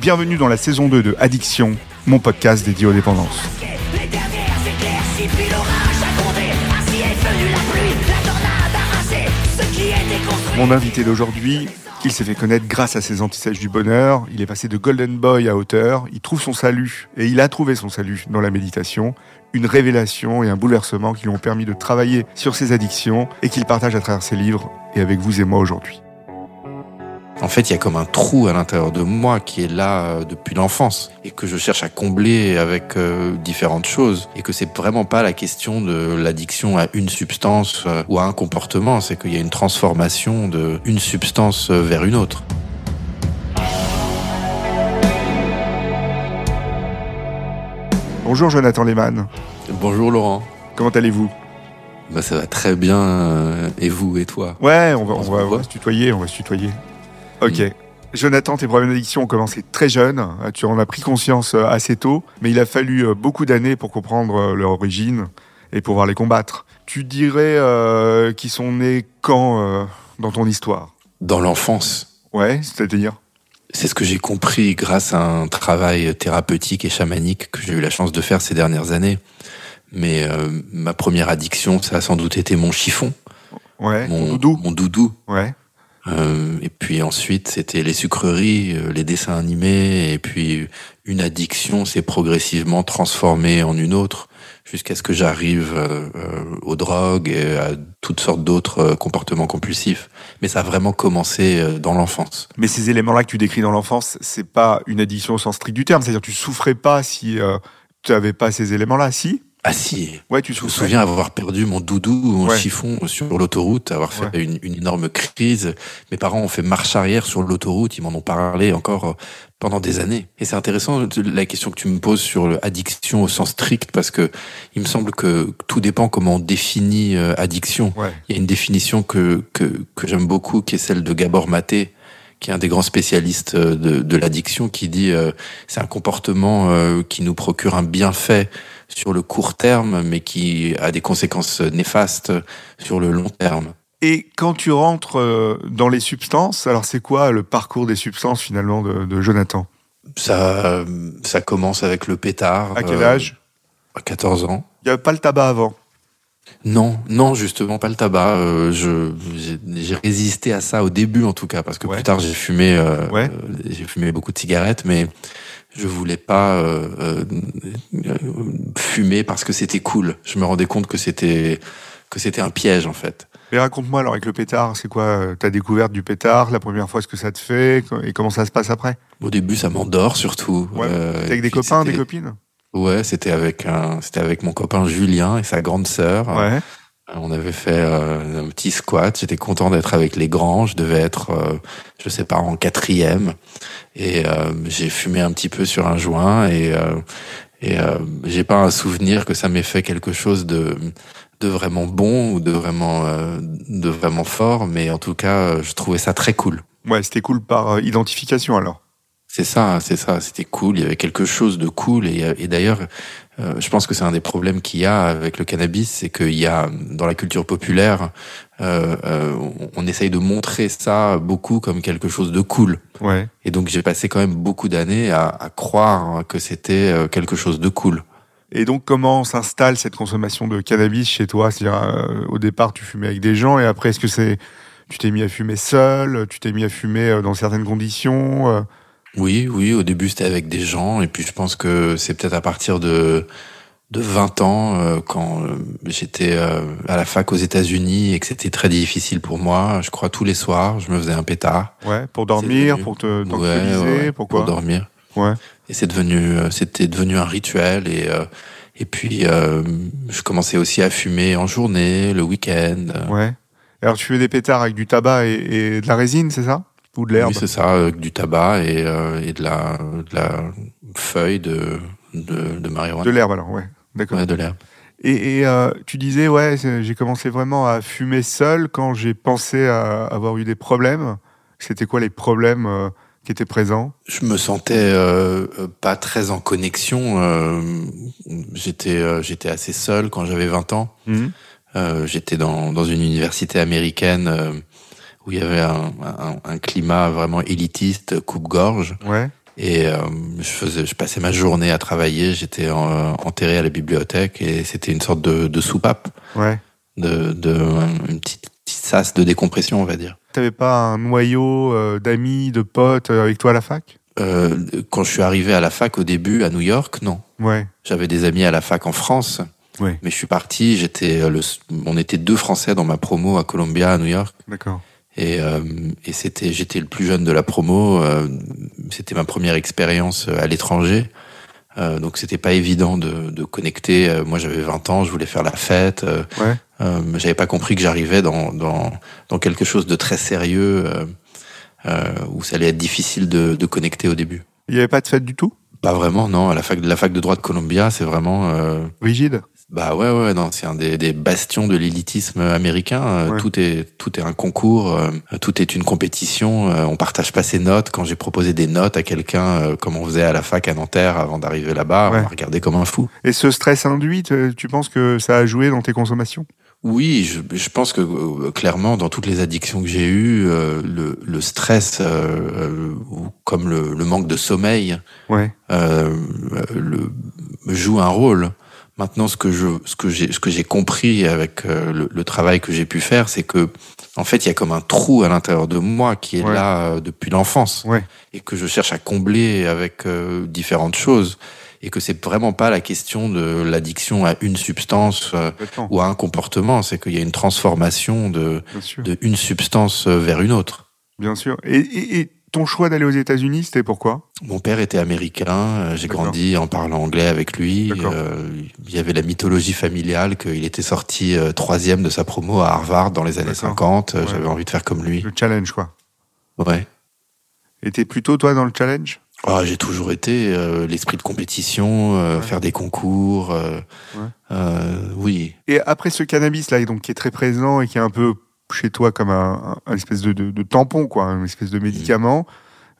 Bienvenue dans la saison 2 de Addiction, mon podcast dédié aux dépendances. Mon invité d'aujourd'hui, il s'est fait connaître grâce à ses antisèches du bonheur. Il est passé de Golden Boy à auteur. Il trouve son salut, et il a trouvé son salut dans la méditation. Une révélation et un bouleversement qui lui ont permis de travailler sur ses addictions et qu'il partage à travers ses livres et avec vous et moi aujourd'hui. En fait, il y a comme un trou à l'intérieur de moi qui est là euh, depuis l'enfance et que je cherche à combler avec euh, différentes choses et que c'est vraiment pas la question de l'addiction à une substance euh, ou à un comportement, c'est qu'il y a une transformation de une substance vers une autre. Bonjour Jonathan Lehmann. Bonjour Laurent. Comment allez-vous? Bah ça va très bien. Et vous et toi? Ouais, on va, on, va, on va se tutoyer, on va se tutoyer. Ok. Jonathan, tes problèmes d'addiction ont commencé très jeune. Tu en as pris conscience euh, assez tôt, mais il a fallu euh, beaucoup d'années pour comprendre euh, leur origine et pouvoir les combattre. Tu dirais euh, qu'ils sont nés quand euh, dans ton histoire? Dans l'enfance. Ouais, c'est-à-dire? C'est ce que j'ai compris grâce à un travail thérapeutique et chamanique que j'ai eu la chance de faire ces dernières années. Mais euh, ma première addiction, ça a sans doute été mon chiffon. Ouais, mon doudou. Mon doudou. Ouais. Euh, et puis ensuite, c'était les sucreries, euh, les dessins animés, et puis une addiction s'est progressivement transformée en une autre, jusqu'à ce que j'arrive euh, aux drogues et à toutes sortes d'autres comportements compulsifs. Mais ça a vraiment commencé dans l'enfance. Mais ces éléments-là que tu décris dans l'enfance, c'est pas une addiction au sens strict du terme. C'est-à-dire, tu souffrais pas si tu avais pas ces éléments-là, si? Ah si. Ouais, tu je me souviens avoir perdu mon doudou, mon ouais. chiffon sur l'autoroute, avoir fait ouais. une, une, énorme crise. Mes parents ont fait marche arrière sur l'autoroute, ils m'en ont parlé encore pendant des années. Et c'est intéressant la question que tu me poses sur l'addiction au sens strict parce que il me semble que tout dépend comment on définit euh, addiction. Ouais. Il y a une définition que que, que j'aime beaucoup qui est celle de Gabor Maté qui est un des grands spécialistes de, de l'addiction, qui dit euh, c'est un comportement euh, qui nous procure un bienfait sur le court terme, mais qui a des conséquences néfastes sur le long terme. Et quand tu rentres euh, dans les substances, alors c'est quoi le parcours des substances finalement de, de Jonathan? Ça, ça commence avec le pétard. À quel âge? À 14 ans. Il n'y avait pas le tabac avant? Non, non, justement pas le tabac. Euh, je j'ai résisté à ça au début en tout cas parce que ouais. plus tard j'ai fumé, euh, ouais. j'ai fumé beaucoup de cigarettes, mais je voulais pas euh, fumer parce que c'était cool. Je me rendais compte que c'était que c'était un piège en fait. Mais raconte-moi alors avec le pétard, c'est quoi ta découverte du pétard, la première fois ce que ça te fait et comment ça se passe après? Au début ça m'endort surtout. Ouais. avec des copains, des copines? Ouais, c'était avec un, c'était avec mon copain Julien et sa grande sœur. Ouais. On avait fait euh, un petit squat. J'étais content d'être avec les grands. Je devais être, euh, je sais pas, en quatrième. Et euh, j'ai fumé un petit peu sur un joint et et j'ai pas un souvenir que ça m'ait fait quelque chose de de vraiment bon ou de vraiment de vraiment fort. Mais en tout cas, je trouvais ça très cool. Ouais, c'était cool par identification alors. C'est ça, c'est ça. C'était cool. Il y avait quelque chose de cool. Et, et d'ailleurs, euh, je pense que c'est un des problèmes qu'il y a avec le cannabis, c'est qu'il y a dans la culture populaire, euh, euh, on essaye de montrer ça beaucoup comme quelque chose de cool. Ouais. Et donc j'ai passé quand même beaucoup d'années à, à, croire que c'était quelque chose de cool. Et donc comment s'installe cette consommation de cannabis chez toi? C'est-à-dire euh, au départ tu fumais avec des gens et après est-ce que c'est tu t'es mis à fumer seul? Tu t'es mis à fumer dans certaines conditions oui, oui, au début c'était avec des gens, et puis je pense que c'est peut-être à partir de de 20 ans euh, quand euh, j'étais euh, à la fac aux États-Unis et que c'était très difficile pour moi. Je crois tous les soirs, je me faisais un pétard. Ouais, pour dormir, pour te tranquilliser, ouais, ouais, pourquoi Pour dormir. Ouais. Et c'est devenu, euh, c'était devenu un rituel et euh, et puis euh, je commençais aussi à fumer en journée, le week-end. Ouais. Alors tu fais des pétards avec du tabac et, et de la résine, c'est ça? Ou de l'herbe Oui, c'est ça, euh, du tabac et, euh, et de la de la feuille de de, de marijuana. De l'herbe alors, ouais. D'accord. Ouais, de l'herbe. Et, et, euh, tu disais, ouais, j'ai commencé vraiment à fumer seul quand j'ai pensé à avoir eu des problèmes. C'était quoi les problèmes qui étaient présents? Je me sentais pas très en connexion. j'étais j'étais assez seul quand j'avais 20 ans. Euh, j'étais dans dans une université américaine où il y avait un, un, un climat vraiment élitiste, coupe-gorge. Ouais. Et euh, je faisais, je passais ma journée à travailler. J'étais en- enterré à la bibliothèque et c'était une sorte de, de soupape, Ouais. de, de une petite, petite sas de décompression, on va dire. T'avais pas un noyau euh, d'amis, de potes euh, avec toi à la fac? Euh, quand je suis arrivé à la fac au début à New York, non. Ouais. J'avais des amis à la fac en France, Ouais. mais je suis parti. J'étais, le, on était deux Français dans ma promo à Columbia, à New York, D'accord. Et, euh, et c'était, j'étais le plus jeune de la promo. euh, c'était ma première expérience euh, à l'étranger, euh, donc c'était pas évident de, de connecter. Moi, j'avais 20 ans, je voulais faire la fête. Ouais. j'avais pas compris que j'arrivais dans, dans, dans quelque chose de très sérieux, où ça allait être difficile de, de connecter au début. Il n'y avait pas de fête du tout? Pas vraiment, non. À la fac, la fac de droit de Columbia, c'est vraiment. Rigide? Bah ouais, ouais, non, c'est un des, des bastions de l'élitisme américain. Euh, Ouais. Tout est, tout est un concours, euh, tout est une compétition. euh, on partage pas ses notes. Quand j'ai proposé des notes à quelqu'un, comme on faisait à la fac à Nanterre avant d'arriver là-bas, Ouais. on m'a regardé comme un fou. Et ce stress induit, tu tu penses que ça a joué dans tes consommations? Oui, je, je pense que euh, clairement, dans toutes les addictions que j'ai eues, euh, le, le stress, euh, comme le, le manque de sommeil, Ouais. euh, le, joue un rôle. Maintenant, ce que je, ce que j'ai, ce que j'ai compris avec euh, le, le travail que j'ai pu faire, c'est que, en fait, il y a comme un trou à l'intérieur de moi qui est Ouais. là euh, depuis l'enfance Ouais. et que je cherche à combler avec euh, différentes choses et que c'est vraiment pas la question de l'addiction à une substance euh, ou à un comportement, c'est qu'il y a une transformation de, de une substance euh, vers une autre. Bien sûr. Et, et- et ton choix d'aller aux États-Unis, c'était pourquoi? Mon père était américain, euh, j'ai grandi en parlant anglais avec lui. Euh, il y avait la mythologie familiale qu'il était sorti euh, troisième de sa promo à Harvard dans les années D'accord. 50. euh, Ouais. J'avais envie de faire comme lui. Le challenge, quoi. Ouais. Et t'es plutôt, toi, dans le challenge? Ah, j'ai toujours été euh, l'esprit de compétition, euh, Ouais. faire des concours. Ouais. oui. Et après ce cannabis-là, donc, qui est très présent et qui est un peu chez toi comme un, un espèce de, de- de tampon, quoi, une espèce de médicament,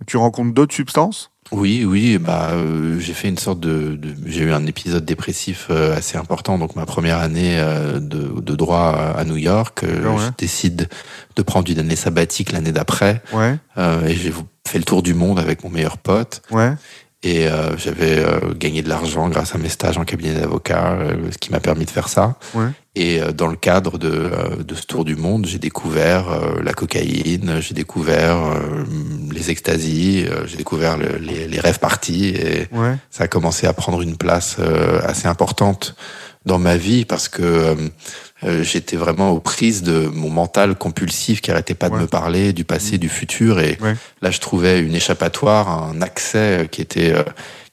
tu rencontres d'autres substances? Oui, oui, bah euh, j'ai fait une sorte de, de- j'ai eu un épisode dépressif euh, assez important. Donc ma première année euh, de, de droit à New York, euh, D'accord, ouais. je décide de prendre une année sabbatique l'année d'après. Ouais, euh, et j'ai fait le tour du monde avec mon meilleur pote. Ouais, et euh, j'avais euh, gagné de l'argent grâce à mes stages en cabinet d'avocat, euh, ce qui m'a permis de faire ça. ouais. Et euh, dans le cadre de, euh, de ce tour du monde, j'ai découvert euh, la cocaïne, j'ai découvert euh, les extasies, euh, j'ai découvert le- les, les rêves partis et Ouais, ça a commencé à prendre une place euh, assez importante dans ma vie parce que euh, euh, j'étais vraiment aux prises de mon mental compulsif qui arrêtait pas de me parler du passé, du futur et Ouais. là je trouvais une échappatoire, un accès qui était euh,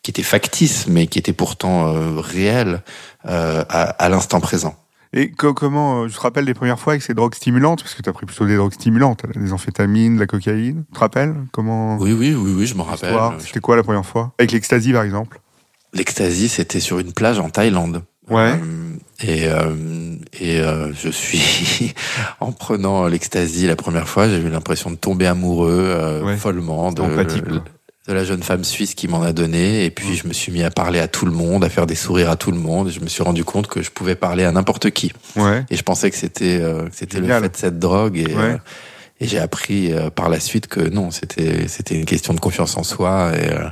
qui était factice mais qui était pourtant euh, réel euh, à, à l'instant présent. Et co- comment, euh, tu te rappelles des premières fois avec ces drogues stimulantes? Parce que tu as pris plutôt des drogues stimulantes, des amphétamines, de la cocaïne. Tu te rappelles Comment? Oui, oui, oui, oui, je m'en rappelle. C'était quoi la première fois? Avec l'ecstasy, par exemple L'ecstasy, c'était sur une plage en Thaïlande. Ouais. Euh, et euh, et euh, je suis en prenant l'ecstasy la première fois, j'ai eu l'impression de tomber amoureux euh, Ouais. follement de, la jeune femme suisse qui m'en a donné. Et puis je me suis mis à parler à tout le monde, à faire des sourires à tout le monde. Et je me suis rendu compte que je pouvais parler à n'importe qui. Ouais. Et je pensais que c'était euh, c'était le fait de cette drogue. Et, Ouais. euh, et j'ai appris euh, par la suite que non, c'était c'était une question de confiance en soi et euh,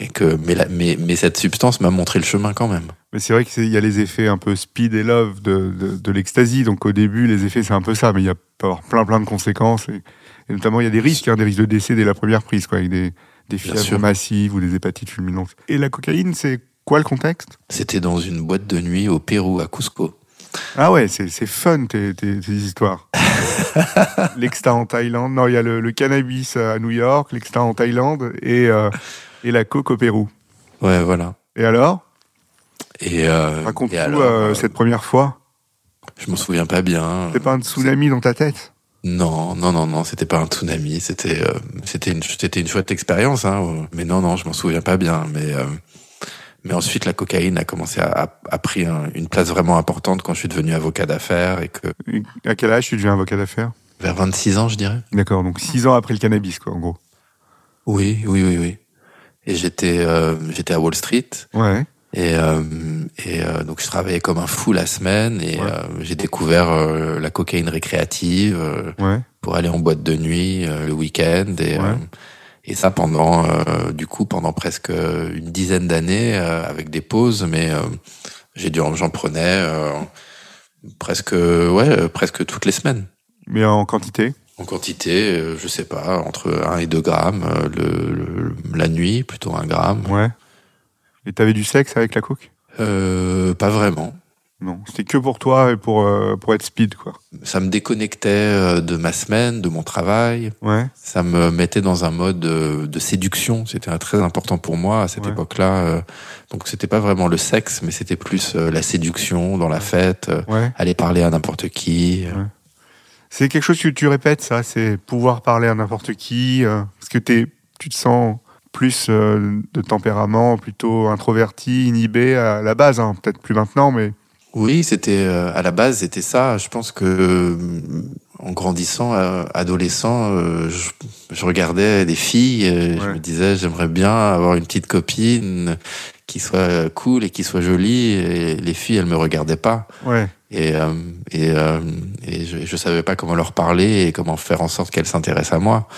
et que mais, la, mais mais cette substance m'a montré le chemin quand même. Mais c'est vrai qu'il y a les effets un peu speed et love de, de, de l'ecstasy. Donc au début, les effets, c'est un peu ça. Mais il y a peut avoir plein, plein de conséquences. Et, et notamment, il y a des risques, hein, des risques de décès dès la première prise, quoi, avec des, des fièvres massives ou des hépatites fulminantes. Et la cocaïne, c'est quoi le contexte? C'était dans une boîte de nuit au Pérou, à Cusco. Ah ouais, c'est c'est fun tes, tes, tes histoires. l'exta en Thaïlande. Non, il y a le, le cannabis à New York, l'exta en Thaïlande et, euh, et la coke au Pérou. Ouais, voilà. Et alors? Et, euh, et Raconte-nous alors, euh, euh, cette première fois. je m'en souviens pas bien. C'est pas un tsunami dans ta tête? Non, non, non, non, c'était pas un tsunami, c'était euh, c'était une c'était une chouette expérience, hein. Mais non, non, je m'en souviens pas bien. Mais mais ensuite, la cocaïne a commencé à a, a pris un- une place vraiment importante quand je suis devenu avocat d'affaires et que À quel âge tu deviens avocat d'affaires? Vers 26 ans, je dirais. D'accord, donc six ans après le cannabis, quoi, en gros. Oui, oui, oui, oui. Et j'étais euh, j'étais à Wall Street Ouais. et euh, et euh, donc je travaillais comme un fou la semaine et Ouais. euh, j'ai découvert euh, la cocaïne récréative. euh, Ouais. pour aller en boîte de nuit euh, le week-end et Ouais. euh, et ça pendant euh, du coup pendant presque une dizaine d'années euh, avec des pauses mais euh, j'ai dû j'en prenais euh, presque ouais presque toutes les semaines Mais en quantité? En quantité euh, je sais pas entre 1 et 2 grammes euh, le, le- la nuit plutôt 1 gramme Ouais. Et t'avais du sexe avec la coke? Euh, pas vraiment Non, c'était que pour toi et pour, euh, pour être speed, quoi. ça me déconnectait euh, de ma semaine de mon travail Ouais. ça me mettait dans un mode de, de séduction. C'était très important pour moi à cette Ouais. époque-là. euh. Donc c'était pas vraiment le sexe, mais c'était plus euh, la séduction dans la fête, euh, Ouais. aller parler à n'importe qui. euh. C'est quelque chose que tu répètes, ça, c'est pouvoir parler à n'importe qui, euh, parce que tu te sens plus euh, de tempérament, plutôt introverti, inhibé à la base, hein, peut-être plus maintenant, mais Oui, c'était euh, à la base c'était ça. Je pense que euh, en grandissant, adolescent, je, je regardais des filles, et je me disais j'aimerais bien avoir une petite copine qui soit cool et qui soit jolie. Et les filles, elles me regardaient pas. ouais, et euh, et, euh, et je, je savais pas comment leur parler et comment faire en sorte qu'elles s'intéressent à moi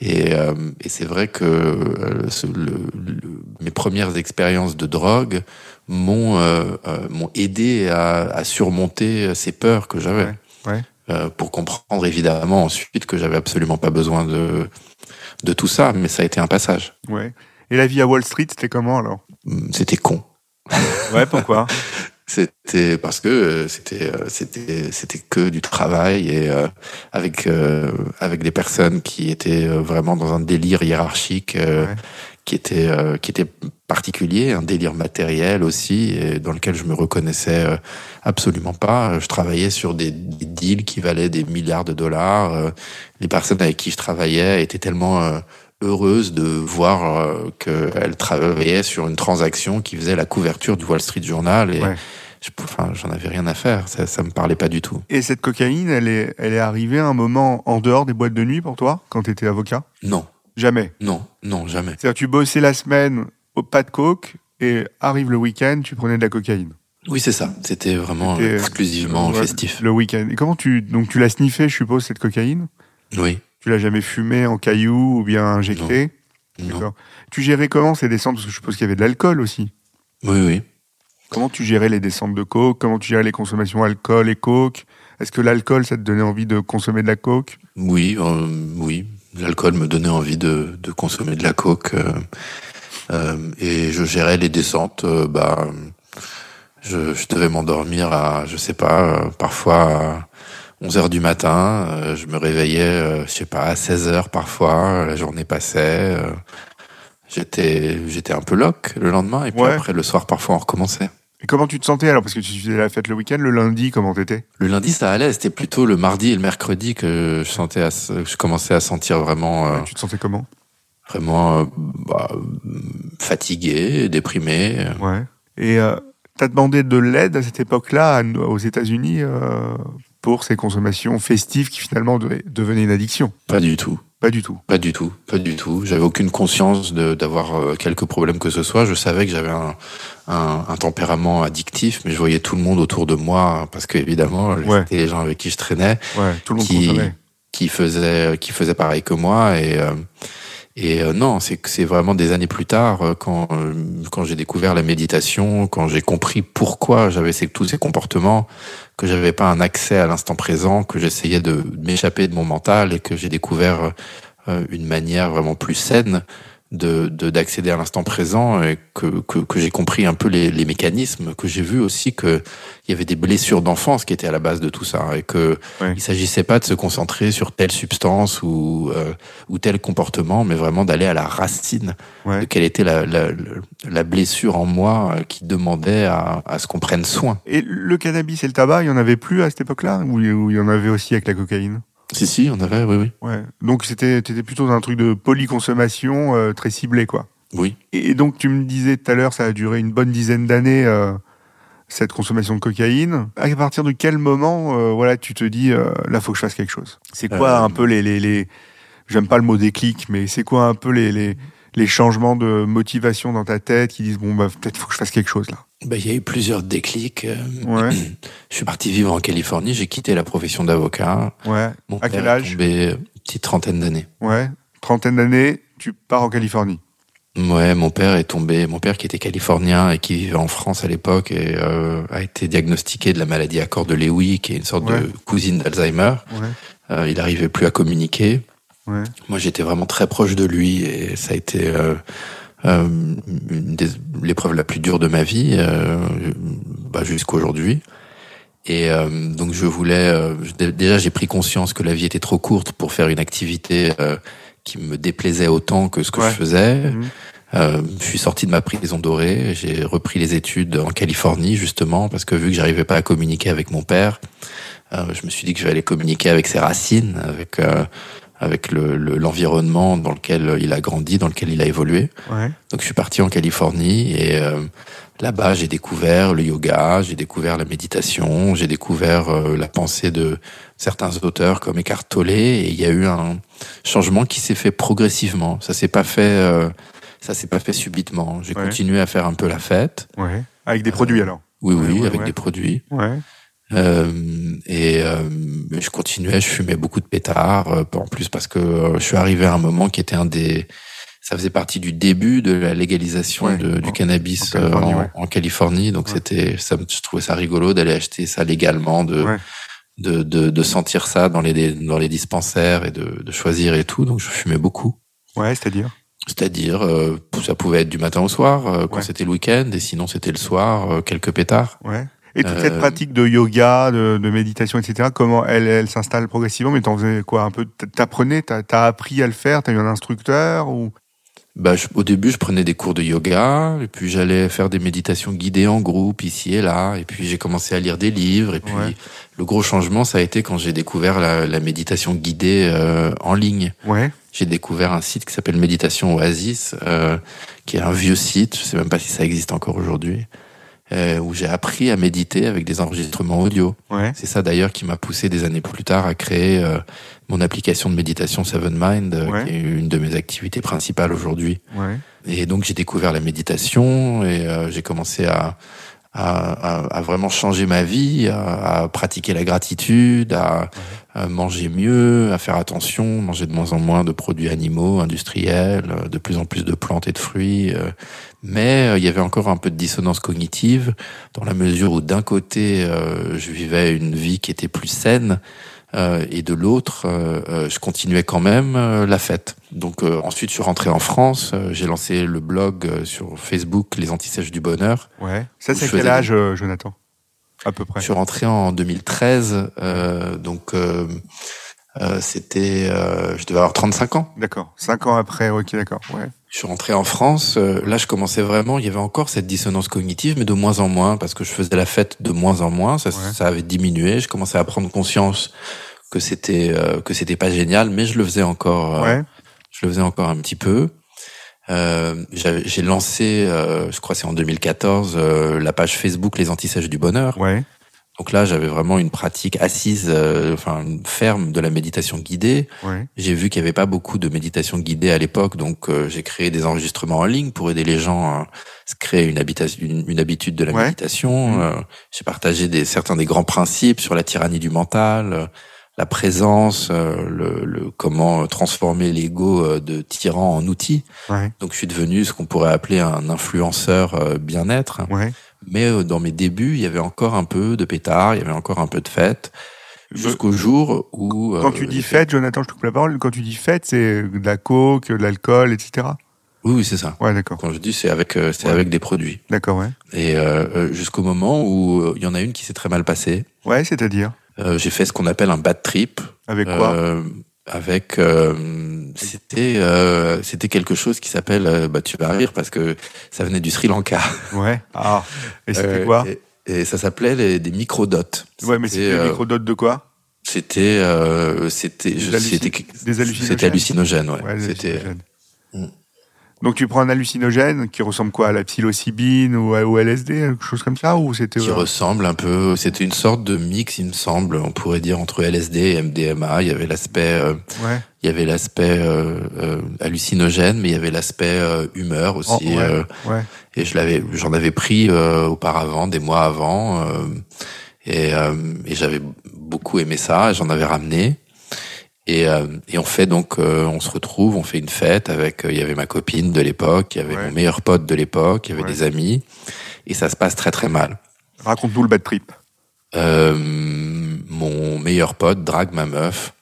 et, euh, et c'est vrai que euh, ce- le- le- mes premières expériences de drogue m'ont euh, euh, m'ont aidé à, à surmonter ces peurs que j'avais Ouais, ouais. Euh, pour comprendre évidemment ensuite que j'avais absolument pas besoin de de tout ça mais ça a été un passage ouais. Et la vie à Wall Street, c'était comment alors? C'était con Ouais, pourquoi? C'était parce que euh, c'était euh, c'était c'était que du travail et euh, avec euh, avec des personnes qui étaient vraiment dans un délire hiérarchique euh, Ouais. Qui était euh, qui était particulier, un délire matériel aussi et dans lequel je me reconnaissais euh, absolument pas. Je travaillais sur des, des deals qui valaient des milliards de dollars. Euh, Les personnes avec qui je travaillais étaient tellement euh, heureuses de voir qu'elles travaillaient sur une transaction qui faisait la couverture du Wall Street Journal et Ouais. je, enfin, j'en avais rien à faire. Ça, ça me parlait pas du tout. Et cette cocaïne, elle est, elle est arrivée à un moment en dehors des boîtes de nuit pour toi, quand tu étais avocat? Non, Jamais. non, non, jamais. C'est-à-dire, tu bossais la semaine au pas de coke, et arrive le week-end, tu prenais de la cocaïne. Oui, c'est ça. C'était vraiment C'était, euh, exclusivement Ouais, festif. Le week-end. Et comment tu, donc tu l'as sniffé, je suppose, cette cocaïne? Oui. Tu l'as jamais fumé en cailloux ou bien injecté? Non. D'accord. Tu gérais comment ces descentes? Parce que je suppose qu'il y avait de l'alcool aussi. Oui, oui. Comment tu gérais les descentes de coke? Comment tu gérais les consommations alcool et coke? Est-ce que l'alcool, ça te donnait envie de consommer de la coke? Oui, euh, oui. L'alcool me donnait envie de, de consommer de la coke. euh, euh, et je gérais les descentes. euh, bah, je, je devais m'endormir à, je sais pas, euh, parfois à 11 heures du matin. euh, je me réveillais, euh, je sais pas, à 16 heures parfois. La journée passait. euh, j'étais, j'étais un peu loc le lendemain. Et puis Ouais. après, le soir, parfois, on recommençait. Et comment tu te sentais alors Parce que tu faisais la fête le week-end, le lundi, comment t'étais? Le lundi, ça allait. C'était plutôt le mardi et le mercredi que je sentais, à- je commençais à sentir vraiment, euh, Tu te sentais comment? vraiment euh, bah, fatigué, déprimé. Ouais. Et euh, t'as demandé de l'aide à cette époque-là aux États-Unis euh, pour ces consommations festives qui finalement devenaient une addiction? Pas du tout. Pas du tout. Pas du tout, pas du tout. J'avais aucune conscience d'avoir euh, quelques problèmes que ce soit. Je savais que j'avais un, un, un tempérament addictif, mais je voyais tout le monde autour de moi parce que évidemment, Ouais. c'était les gens avec qui je traînais Ouais, tout le monde qui faisaient qui faisaient pareil que moi et euh, et euh, non, c'est vraiment des années plus tard euh, quand euh, quand j'ai découvert la méditation, quand j'ai compris pourquoi j'avais tous ces comportements, que j'avais pas un accès à l'instant présent, que j'essayais de m'échapper de mon mental et que j'ai découvert euh, une manière vraiment plus saine de d'accéder à l'instant présent et que, que, que j'ai compris un peu les, les mécanismes, que j'ai vu aussi que il y avait des blessures d'enfance qui étaient à la base de tout ça et que Ouais. il s'agissait pas de se concentrer sur telle substance ou euh, ou tel comportement, mais vraiment d'aller à la racine Ouais. de quelle était la, la, la blessure en moi qui demandait à, à ce qu'on prenne soin. Et le cannabis et le tabac, il y en avait plus à cette époque-là ou il y en avait aussi avec la cocaïne? Si si, on avait, oui oui, Ouais. Donc c'était plutôt dans un truc de polyconsommation euh, très ciblé quoi. oui. Et donc tu me disais tout à l'heure, ça a duré une bonne dizaine d'années euh, cette consommation de cocaïne. À partir de quel moment, euh, voilà, tu te dis euh, là faut que je fasse quelque chose? C'est quoi Euh, un peu les les, les... j'aime pas le mot déclic, mais c'est quoi un peu les, les les changements de motivation dans ta tête qui disent bon bah peut-être faut que je fasse quelque chose là? Ben, il y a eu plusieurs déclics. euh, Ouais. Je suis parti vivre en Californie, j'ai quitté la profession d'avocat. Ouais. Mon À père quel âge tombé, euh, petite trentaine d'années. Ouais. Trentaine d'années, tu pars en Californie. Ouais, mon père est tombé. Mon père qui était californien et qui vivait en France à l'époque et euh, a été diagnostiqué de la maladie à corps de Lewy, qui est une sorte Ouais. de cousine d'Alzheimer. Ouais. Euh, il n'arrivait plus à communiquer. Ouais. Moi, j'étais vraiment très proche de lui et ça a été euh, l'épreuve la plus dure de ma vie, euh, bah, jusqu'à aujourd'hui. Et euh, donc, je voulais euh, je- déjà, j'ai pris conscience que la vie était trop courte pour faire une activité euh, qui me déplaisait autant que ce que Ouais. je faisais. Euh, je suis sorti de ma prison dorée, j'ai repris les études en Californie justement parce que vu que j'arrivais pas à communiquer avec mon père, euh, je me suis dit que j'allais communiquer avec ses racines, avec euh, avec le- le- l'environnement dans lequel il a grandi, dans lequel il a évolué. Ouais. Donc je suis parti en Californie et euh, là-bas j'ai découvert le yoga, j'ai découvert la méditation, j'ai découvert euh, la pensée de certains auteurs comme Eckhart Tolle et il y a eu un changement qui s'est fait progressivement. Ça s'est pas fait, euh, ça s'est pas fait subitement. J'ai Ouais. continué à faire un peu la fête. Ouais. Avec des produits alors. Oui, oui, avec des produits. Ouais. Euh, et euh, je continuais, je fumais beaucoup de pétards, euh, en plus parce que je suis arrivé à un moment qui était un des... Ça faisait partie du début de la légalisation Ouais, de- en- du cannabis en Californie, en, ouais. en Californie, donc Ouais. c'était, ça, me- je trouvais ça rigolo d'aller acheter ça légalement, de, de, de, de sentir ça dans les dans les dispensaires et de, de choisir et tout. Donc je fumais beaucoup. Ouais, c'est-à-dire? C'est-à-dire, euh, ça pouvait être du matin au soir, euh, quand c'était le week-end, et sinon c'était le soir, euh, quelques pétards. Ouais. Et toute Euh, cette pratique de yoga, de, de méditation, etc., comment elle, elle s'installe progressivement Mais t'en faisais quoi Un peu T'apprenais T'as as appris à le faire T'as eu un instructeur ou? Bah, je- au début, je prenais des cours de yoga, et puis j'allais faire des méditations guidées en groupe ici et là, et puis j'ai commencé à lire des livres, et puis Ouais. le gros changement, ça a été quand j'ai découvert la, la méditation guidée euh, en ligne. Ouais. J'ai découvert un site qui s'appelle Méditation Oasis, euh, qui est un vieux site, je sais même pas si ça existe encore aujourd'hui, euh, où j'ai appris à méditer avec des enregistrements audio. Ouais. C'est ça d'ailleurs qui m'a poussé des années plus tard à créer euh, mon application de méditation Seven Mind, euh, Ouais. qui est une de mes activités principales aujourd'hui. Ouais. Et donc j'ai découvert la méditation et euh, j'ai commencé à, à, à, à vraiment changer ma vie, à, à pratiquer la gratitude, à, manger mieux, à faire attention, manger de moins en moins de produits animaux, industriels, euh, de plus en plus de plantes et de fruits. euh. Mais euh, il y avait encore un peu de dissonance cognitive dans la mesure où d'un côté je vivais une vie qui était plus saine et de l'autre, euh, euh, je continuais quand même euh, la fête. Donc euh, ensuite, je suis rentré en France. euh, j'ai lancé le blog euh, sur Facebook, Les Antisèches du Bonheur. Ouais. Ça, c'est quel âge, euh, Jonathan? À peu près. Je suis rentré en 2013, euh, donc euh, euh, c'était, euh, je devais avoir 35 ans. D'accord. Cinq ans après, ok, d'accord. Ouais. Je suis rentré en France. euh, là, je commençais vraiment. Il y avait encore cette dissonance cognitive, mais de moins en moins, parce que je faisais la fête de moins en moins. Ça, Ouais. ça avait diminué. Je commençais à prendre conscience que c'était euh, que c'était pas génial, mais je le faisais encore. euh, je le faisais encore un petit peu. Euh, j'ai lancé, euh, je crois c'est en 2014, euh, la page Facebook Les Antisèches du Bonheur. Ouais. Donc là, j'avais vraiment une pratique assise, euh, enfin une ferme de la méditation guidée. Ouais. J'ai vu qu'il y avait pas beaucoup de méditation guidée à l'époque, donc euh, j'ai créé des enregistrements en ligne pour aider les gens à se créer une, une, une habitude de la Ouais. méditation. Mhm. Euh, j'ai partagé des, certains des grands principes sur la tyrannie du mental, euh, la présence, euh, le, le comment euh, transformer l'ego de tyran en outil. Ouais. Donc je suis devenu ce qu'on pourrait appeler un influenceur euh, bien-être. Ouais. Mais euh, dans mes débuts, il y avait encore un peu de pétard, il y avait encore un peu de fête, jusqu'au jour où... Quand euh, tu dis fête, Jonathan, je te coupe la parole. Quand tu dis fête, c'est de la coke, de l'alcool, etc. Oui, oui, c'est ça. Ouais, d'accord. Quand je dis, c'est avec, euh, c'est Ouais. avec des produits. D'accord, ouais. Et euh, jusqu'au moment où il y en a une qui s'est très mal passée. Ouais, c'est-à-dire? Euh, j'ai fait ce qu'on appelle un bad trip. Avec quoi? Avec euh, c'était euh, c'était quelque chose qui s'appelle euh, bah tu vas rire parce que ça venait du Sri Lanka Ouais. Ah. Et c'était Euh, quoi? et, et ça s'appelait des microdots Ouais, mais c'était euh, le microdote de quoi? c'était euh, c'était Des c'était des hallucinogènes c'était hallucinogène ouais, Ouais, c'était. Donc tu prends un hallucinogène qui ressemble quoi à la psilocybine ou à- au LSD, quelque chose comme ça ou c'était qui euh, ressemble un peu c'était une sorte de mix il me semble on pourrait dire entre LSD et MDMA il y avait l'aspect euh, Ouais. il y avait l'aspect euh, euh, hallucinogène mais il y avait l'aspect euh, humeur aussi Oh, ouais. euh, Ouais. et je l'avais j'en avais pris euh, auparavant des mois avant euh, et, euh, et j'avais beaucoup aimé ça j'en avais ramené et, euh, et on fait donc euh, on se retrouve on fait une fête avec euh, il y avait ma copine de l'époque il y avait Ouais. mon meilleur pote de l'époque il y avait Ouais. des amis et ça se passe très très mal Raconte-nous le bad trip. euh, mon meilleur pote drague ma meuf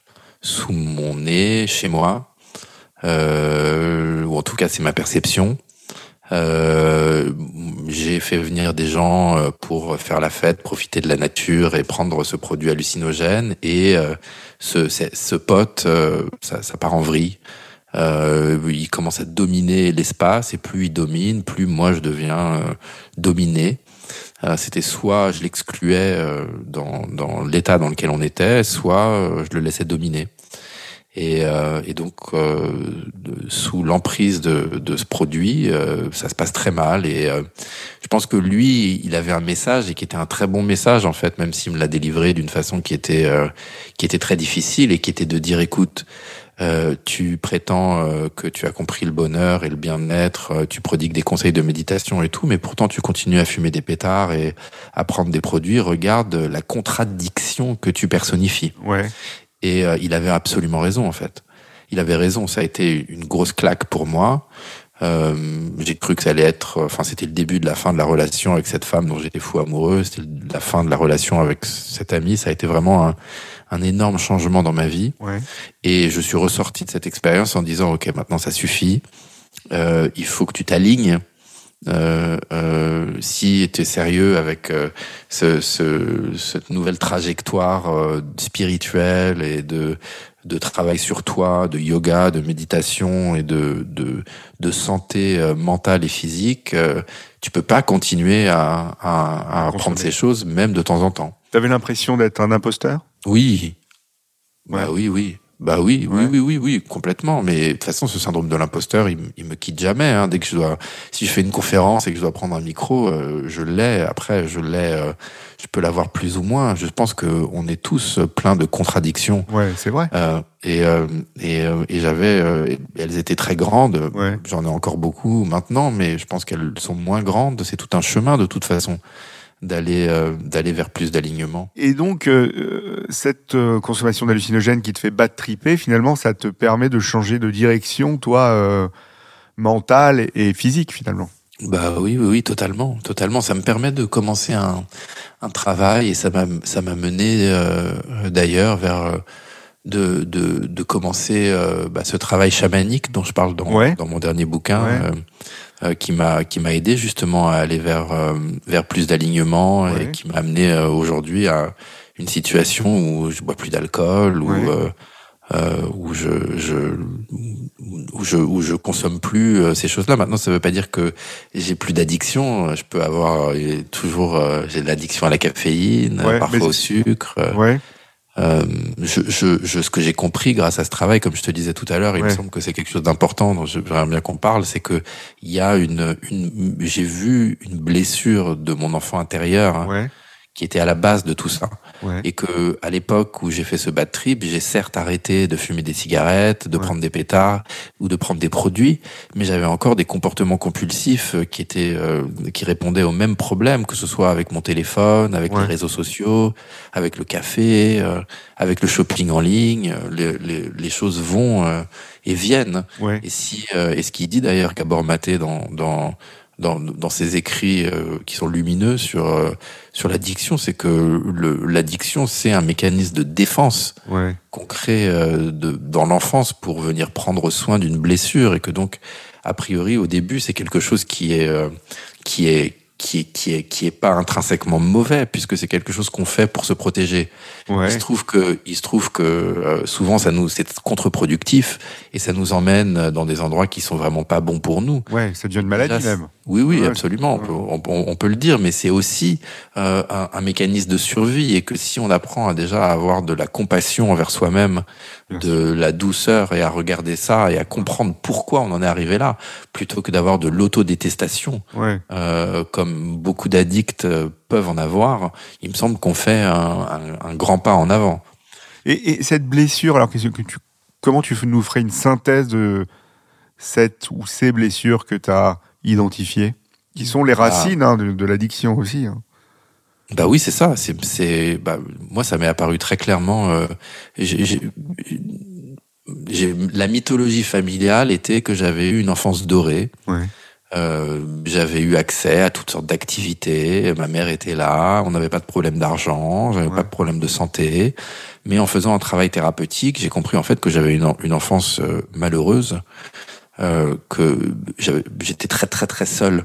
sous mon nez chez moi, euh, ou en tout cas c'est ma perception. Euh, j'ai fait venir des gens euh, pour faire la fête, profiter de la nature et prendre ce produit hallucinogène. Et euh, ce, ce, pote, euh, ça, ça part en vrille. Euh, il commence à dominer l'espace et plus il domine, plus moi je deviens dominé. C'était soit je l'excluais dans, dans l'état dans lequel on était, soit je le laissais dominer. Et, euh, et donc, euh, sous l'emprise de, de ce produit, euh, ça se passe très mal. Et euh, je pense que lui, il avait un message et qui était un très bon message en fait, même s'il me l'a délivré d'une façon qui était euh, qui était très difficile et qui était de dire, écoute, euh, tu prétends euh, que tu as compris le bonheur et le bien-être, euh, tu prodigues des conseils de méditation et tout, mais pourtant tu continues à fumer des pétards et à prendre des produits. Regarde la contradiction que tu personnifies. Ouais. Et euh, il avait absolument raison en fait. Il avait raison. Ça a été une grosse claque pour moi. Euh, j'ai cru que ça allait être, enfin c'était le début de la fin de la relation avec cette femme dont j'étais fou amoureux. C'était la fin de la relation avec cet ami. Ça a été vraiment un, un énorme changement dans ma vie. Ouais. Et je suis ressorti de cette expérience en disant ok maintenant ça suffit. Euh, il faut que tu t'alignes. Euh, euh, si tu es sérieux avec euh, ce, ce, cette nouvelle trajectoire spirituelle et de, de travail sur toi, de yoga, de méditation et de, de, de santé mentale et physique, tu peux pas continuer à, à, ces choses, même de temps en temps. T'avais l'impression d'être un imposteur? Oui. Bah Ouais. oui, oui. Bah oui, oui, Ouais. oui, oui, oui, complètement. Mais de toute façon, ce syndrome de l'imposteur, il, il me quitte jamais. Hein. Dès que je dois, si je fais une conférence et que je dois prendre un micro, euh, je l'ai. Après, je l'ai. euh, je peux l'avoir plus ou moins. Je pense que on est tous pleins de contradictions. Ouais, c'est vrai. Euh, et euh, et, euh, et j'avais, euh, elles étaient très grandes. Ouais. J'en ai encore beaucoup maintenant, mais je pense qu'elles sont moins grandes. C'est tout un chemin de toute façon d'aller euh, d'aller vers plus d'alignement. Et donc, euh, euh, cette euh, consommation d'hallucinogènes qui te fait bad tripper, finalement, ça te permet de changer de direction, toi, euh, mentale et, physique, finalement. Bah oui, oui, oui, totalement, totalement. Ça me permet de commencer un, un travail et ça m'a, ça m'a mené euh, d'ailleurs vers de, de, de commencer euh, bah, ce travail chamanique dont je parle dans, Ouais. dans mon dernier bouquin, Ouais. Euh, qui m'a qui m'a aidé justement à aller vers euh, vers plus d'alignement Ouais. et qui m'a amené euh, aujourd'hui à une situation où je bois plus d'alcool, où Ouais. euh, où je, je où je où je consomme plus euh, ces choses-là. Maintenant, ça veut pas dire que j'ai plus d'addiction. Je peux avoir euh, toujours j'ai de l'addiction à la caféine, Ouais, parfois au sucre. Ouais. Euh, je, je, je, ce que j'ai compris grâce à ce travail, comme je te disais tout à l'heure, il me semble que c'est quelque chose d'important dont j'aimerais bien qu'on parle, c'est que il y a une, une j'ai vu une blessure de mon enfant intérieur hein, Ouais. Qui était à la base de tout ça Ouais. et que à l'époque où j'ai fait ce bad trip, j'ai certes arrêté de fumer des cigarettes, de Ouais. prendre des pétards ou de prendre des produits, mais j'avais encore des comportements compulsifs euh, qui étaient euh, qui répondaient aux mêmes problèmes, que ce soit avec mon téléphone, avec Ouais. les réseaux sociaux, avec le café, euh, avec le shopping en ligne. euh, Les, les, les choses vont euh, et viennent. Ouais. Et si euh, et ce qu'il dit d'ailleurs Gabor Maté dans dans dans, dans ses écrits euh, qui sont lumineux sur euh, sur l'addiction, c'est que l'addiction c'est un mécanisme de défense Ouais. qu'on crée euh, de, dans l'enfance pour venir prendre soin d'une blessure et que donc a priori, au début, c'est quelque chose qui est qui est qui est, qui est, qui est pas intrinsèquement mauvais puisque c'est quelque chose qu'on fait pour se protéger. Ouais. Il se trouve que, il se trouve que euh, souvent ça nous, c'est contre-productif et ça nous emmène dans des endroits qui sont vraiment pas bons pour nous. Ouais, ça devient une maladie même. Oui, oui, absolument. On peut, on, peut, le dire, mais c'est aussi euh, un, un, mécanisme de survie et que si on apprend à déjà avoir de la compassion envers soi-même, de la douceur et à regarder ça et à comprendre pourquoi on en est arrivé là, plutôt que d'avoir de l'autodétestation, ouais. euh, comme beaucoup d'addicts euh, peuvent en avoir, il me semble qu'on fait un, un, un, grand pas en avant. Et, et cette blessure, alors que tu, comment tu nous ferais une synthèse de cette ou ces blessures que tu as identifiées, qui sont les ah. racines ah. hein, de, de l'addiction aussi hein. Bah oui, c'est ça. C'est, c'est, bah, moi, ça m'est apparu très clairement. Euh, j'ai, j'ai, la mythologie familiale était que j'avais eu une enfance dorée. Ouais. Euh, j'avais eu accès à toutes sortes d'activités. Ma mère était là. On n'avait pas de problème d'argent. J'avais ouais. pas de problème de santé. Mais en faisant un travail thérapeutique, j'ai compris en fait que j'avais une, une enfance euh, malheureuse, euh, que j'étais très très très seul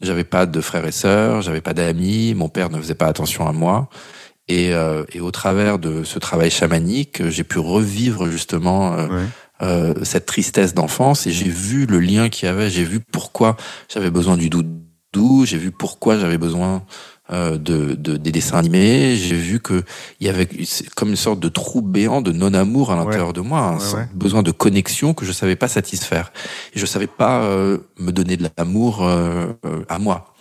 j'avais pas de frères et sœurs, j'avais pas d'amis, mon père ne faisait pas attention à moi. Et, euh, et au travers de ce travail chamanique, j'ai pu revivre justement euh, ouais. euh, cette tristesse d'enfance et j'ai vu le lien qu'il y avait, j'ai vu pourquoi j'avais besoin du doudou, j'ai vu pourquoi j'avais besoin de, de, des dessins animés. J'ai vu que il y avait comme une sorte de trou béant de non-amour à l'intérieur ouais. de moi, un ouais, ouais. besoin de connexion que je savais pas satisfaire. Et je savais pas euh, me donner de l'amour euh, euh à moi.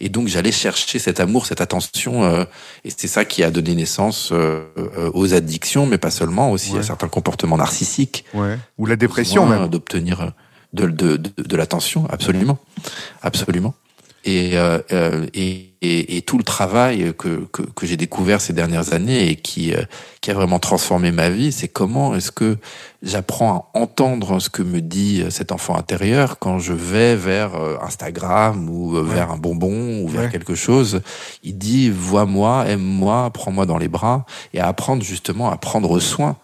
Et donc j'allais chercher cet amour, cette attention, euh, et c'est ça qui a donné naissance euh, aux addictions, mais pas seulement, aussi à certains comportements narcissiques. Ou la dépression même. D'obtenir de, de, de, de l'attention, absolument, absolument et, euh, et, et, et, tout le travail que, que, que j'ai découvert ces dernières années et qui, euh, qui a vraiment transformé ma vie, c'est comment est-ce que j'apprends à entendre ce que me dit cet enfant intérieur quand je vais vers euh, Instagram ou ouais. vers un bonbon ou vers ouais. quelque chose. Il dit vois-moi, aime-moi, prends-moi dans les bras et à apprendre justement à prendre soin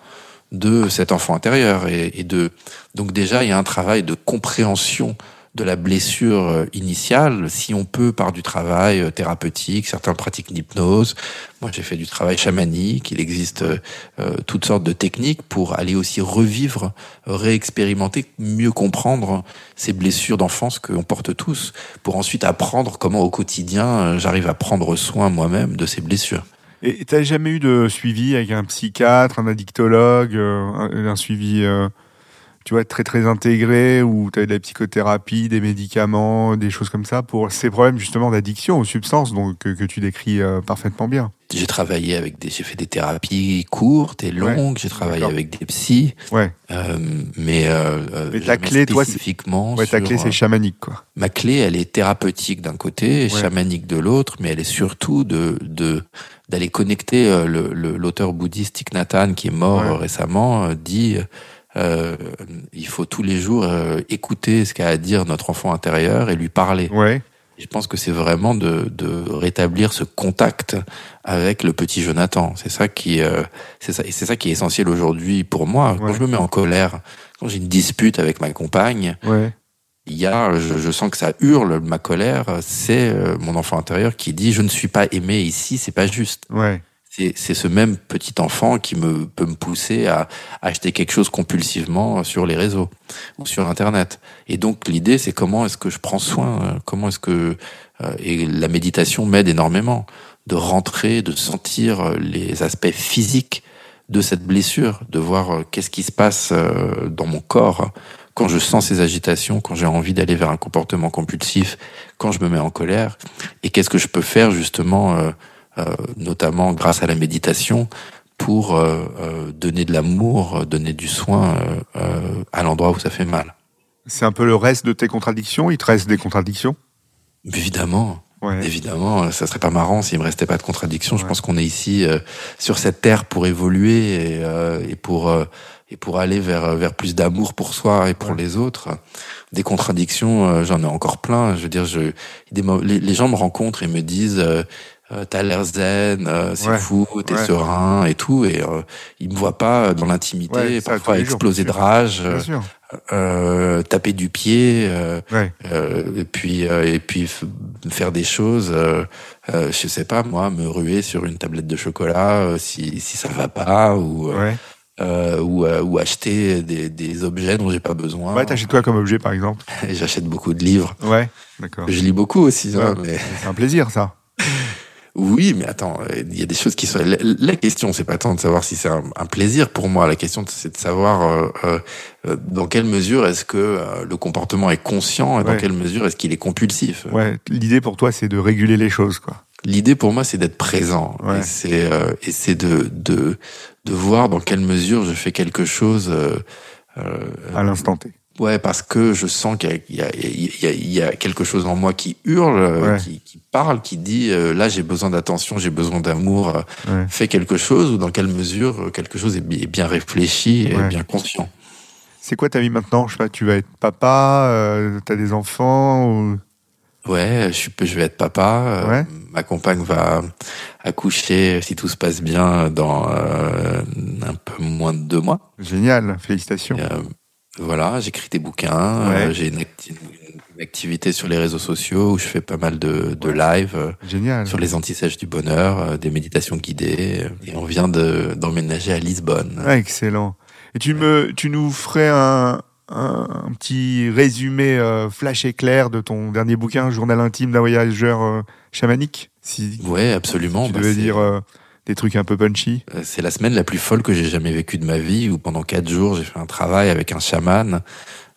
de cet enfant intérieur et, et de donc déjà il y a un travail de compréhension de la blessure euh, initiale, si on peut par du travail euh, thérapeutique, certains pratiquent l'hypnose. Moi, j'ai fait du travail chamanique. Il existe euh, toutes sortes de techniques pour aller aussi revivre, réexpérimenter, mieux comprendre ces blessures d'enfance qu'on porte tous, pour ensuite apprendre comment au quotidien j'arrive à prendre soin moi-même de ces blessures. Et t'as jamais eu de suivi avec un psychiatre, un addictologue, un, suivi tu vois, très très intégré, où tu as de la psychothérapie, des médicaments, des choses comme ça, pour ces problèmes justement d'addiction aux substances donc, que, que tu décris euh, parfaitement bien. J'ai travaillé avec des, j'ai fait des thérapies courtes et longues, ouais, j'ai travaillé avec des psys. Ouais. Euh, mais, euh, mais ta clé, toi, spécifiquement. Ouais, ta clé, c'est chamanique, quoi. Ma clé, elle est thérapeutique d'un côté, ouais. chamanique de l'autre, mais elle est surtout de, de, d'aller connecter l'auteur le, le, bouddhiste Thich Nhat Hanh, qui est mort ouais. récemment, dit, euh, il faut tous les jours euh, écouter ce qu'a à dire notre enfant intérieur et lui parler. Ouais. Je pense que c'est vraiment de, de, rétablir ce contact avec le petit Jonathan. C'est ça qui, euh, c'est ça, et c'est ça qui est essentiel aujourd'hui pour moi. Ouais. Quand je me mets en colère, quand j'ai une dispute avec ma compagne, ouais. il y a, je, je, sens que ça hurle ma colère. C'est euh, mon enfant intérieur qui dit je ne suis pas aimé ici, c'est pas juste. Ouais c'est ce même petit enfant qui me peut me pousser à acheter quelque chose compulsivement sur les réseaux ou sur internet. Et donc l'idée c'est comment est-ce que je prends soin, comment est-ce que euh, et la méditation m'aide énormément de rentrer, de sentir les aspects physiques de cette blessure, de voir euh, qu'est-ce qui se passe euh, dans mon corps quand je sens ces agitations, quand j'ai envie d'aller vers un comportement compulsif, quand je me mets en colère, et qu'est-ce que je peux faire justement euh, notamment grâce à la méditation, pour euh, euh, donner de l'amour, donner du soin à l'endroit où ça fait mal. C'est un peu le reste de tes contradictions? Il te reste des contradictions? Évidemment. Ouais. Évidemment, ça serait pas marrant s'il me restait pas de contradictions. Ouais. Je pense qu'on est ici euh, sur cette terre pour évoluer et, euh, et pour euh, et pour aller vers vers plus d'amour pour soi et pour ouais. les autres. Des contradictions, j'en ai encore plein. Je veux dire, je des, les, les, gens me rencontrent et me disent euh, t'as l'air zen, euh, c'est Ouais. fou, t'es Ouais. serein et tout. Et euh, il me voit pas dans l'intimité, Ouais, parfois jours, exploser de rage, euh, euh, taper du pied, euh, euh, et puis euh, et puis faire des choses. Je sais pas moi, me ruer sur une tablette de chocolat si si ça va pas ou euh, ou, euh, ou acheter des, des objets dont j'ai pas besoin. Ouais, t'achètes quoi comme objet, par exemple? J'achète beaucoup de livres. Ouais. D'accord. Je lis beaucoup aussi, hein, mais C'est un plaisir, ça. Oui, mais attends, il y a des choses qui sont. La, la question, c'est pas tant de savoir si c'est un, un plaisir pour moi. La question, c'est de savoir euh, euh, euh, dans quelle mesure est-ce que euh, le comportement est conscient et dans quelle mesure est-ce qu'il est compulsif. Ouais. L'idée pour toi, c'est de réguler les choses, quoi. L'idée pour moi, c'est d'être présent Ouais. et c'est euh, et c'est de, de de voir dans quelle mesure je fais quelque chose. Euh, euh, À l'instant T. Ouais, parce que je sens qu'il y y, y, y a quelque chose en moi qui hurle, euh, Ouais. qui, qui parle, qui dit euh, là j'ai besoin d'attention, j'ai besoin d'amour, euh, Ouais. fais quelque chose ou dans quelle mesure euh, quelque chose est, bi- est bien réfléchi et Ouais. bien conscient. C'est quoi ta vie maintenant? Je sais pas, tu vas être papa, euh, t'as des enfants ou... Ouais, je, suis, je vais être papa. Ouais. Ma compagne va accoucher, si tout se passe bien, dans euh, un peu moins de deux mois. Génial, félicitations. Et, voilà, j'écris des bouquins, Ouais. euh, j'ai une, acti- une activité sur les réseaux sociaux où je fais pas mal de, de live. euh, Génial. sur les antisèches du bonheur, euh, des méditations guidées, et on vient de d'emménager à Lisbonne. Ouais, excellent. Et tu me, tu nous ferais un, un, un petit résumé flash éclair de ton dernier bouquin, Journal intime d'un voyageur chamanique. Si Ouais, absolument. tu Bah, devais dire des trucs un peu punchy? euh, c'est la semaine la plus folle que j'ai jamais vécue de ma vie, où pendant quatre jours j'ai fait un travail avec un chaman.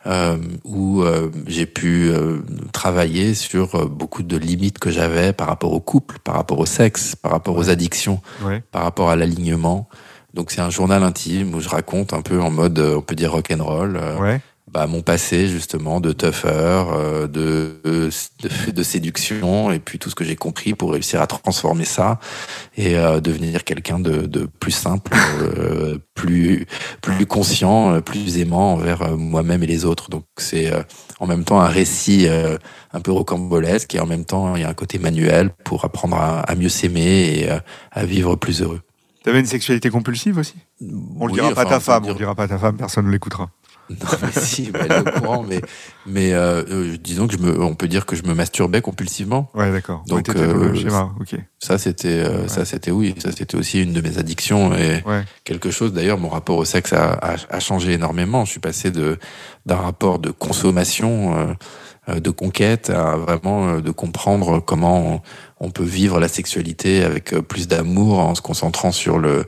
Euh, où euh, j'ai pu euh, travailler sur beaucoup de limites que j'avais par rapport au couple, par rapport au sexe, par rapport aux addictions, Ouais. par rapport à l'alignement. Donc c'est un journal intime où je raconte un peu en mode, on peut dire rock and roll, euh, Ouais. Bah, mon passé justement de tougher, euh, de, de, de séduction et puis tout ce que j'ai compris pour réussir à transformer ça et euh, devenir quelqu'un de, de plus simple, euh, plus plus conscient, euh, plus aimant envers euh, moi-même et les autres. Donc c'est euh, en même temps un récit euh, un peu rocambolesque et en même temps il y a un côté manuel pour apprendre à, à mieux s'aimer et euh, à vivre plus heureux. T'avais une sexualité compulsive aussi? On le Oui, dira pas à ta on femme, on dire- le dira pas à ta femme, personne ne l'écoutera. Non, mais si, bah, elle est au courant, mais, mais euh, euh, disons que je me, on peut dire que je me masturbais compulsivement. Ouais, d'accord. Donc, Ouais, le euh, schéma, ok. Ça, c'était, euh, Ouais. ça, c'était oui, ça, c'était aussi une de mes addictions et Ouais. quelque chose. D'ailleurs, mon rapport au sexe a, a, a changé énormément. Je suis passé de d'un rapport de consommation, euh, euh, de conquête, à vraiment de comprendre comment on, on peut vivre la sexualité avec plus d'amour en se concentrant sur le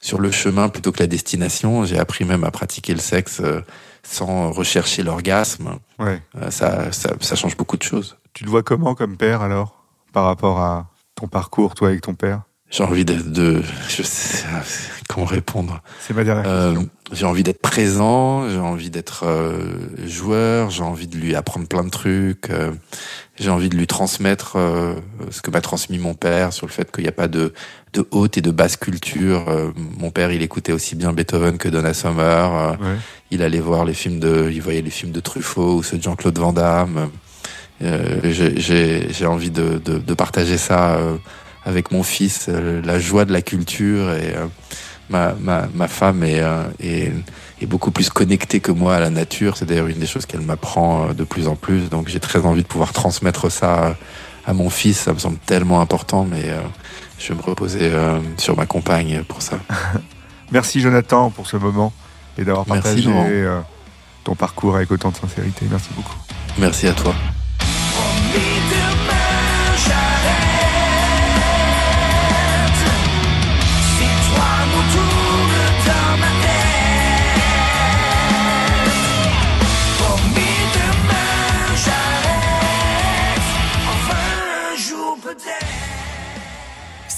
sur le chemin plutôt que la destination. J'ai appris même à pratiquer le sexe euh, sans rechercher l'orgasme. Ouais. Euh, ça, ça, ça change beaucoup de choses. Tu te vois comment comme père alors Par rapport à ton parcours, toi, avec ton père? J'ai envie de, de je sais comment répondre. C'est ma dernière Euh, question. J'ai envie d'être présent, j'ai envie d'être euh, joueur, j'ai envie de lui apprendre plein de trucs, euh, j'ai envie de lui transmettre euh, ce que m'a transmis mon père sur le fait qu'il n'y a pas de, de haute et de basse culture. Euh, mon père, il écoutait aussi bien Beethoven que Donna Summer. Euh, Ouais. il allait voir les films de, il voyait les films de Truffaut ou ceux de Jean-Claude Van Damme. Euh, j'ai- j'ai envie de, de, de partager ça euh, avec mon fils, la joie de la culture et euh, ma, ma, ma femme est, euh, est, est beaucoup plus connectée que moi à la nature. C'est d'ailleurs une des choses qu'elle m'apprend euh, de plus en plus. Donc j'ai très envie de pouvoir transmettre ça euh, à mon fils. Ça me semble tellement important, mais euh, je vais me reposer euh, sur ma compagne pour ça. Merci Jonathan pour ce moment et d'avoir partagé euh, ton parcours avec autant de sincérité. Merci beaucoup. Merci à toi.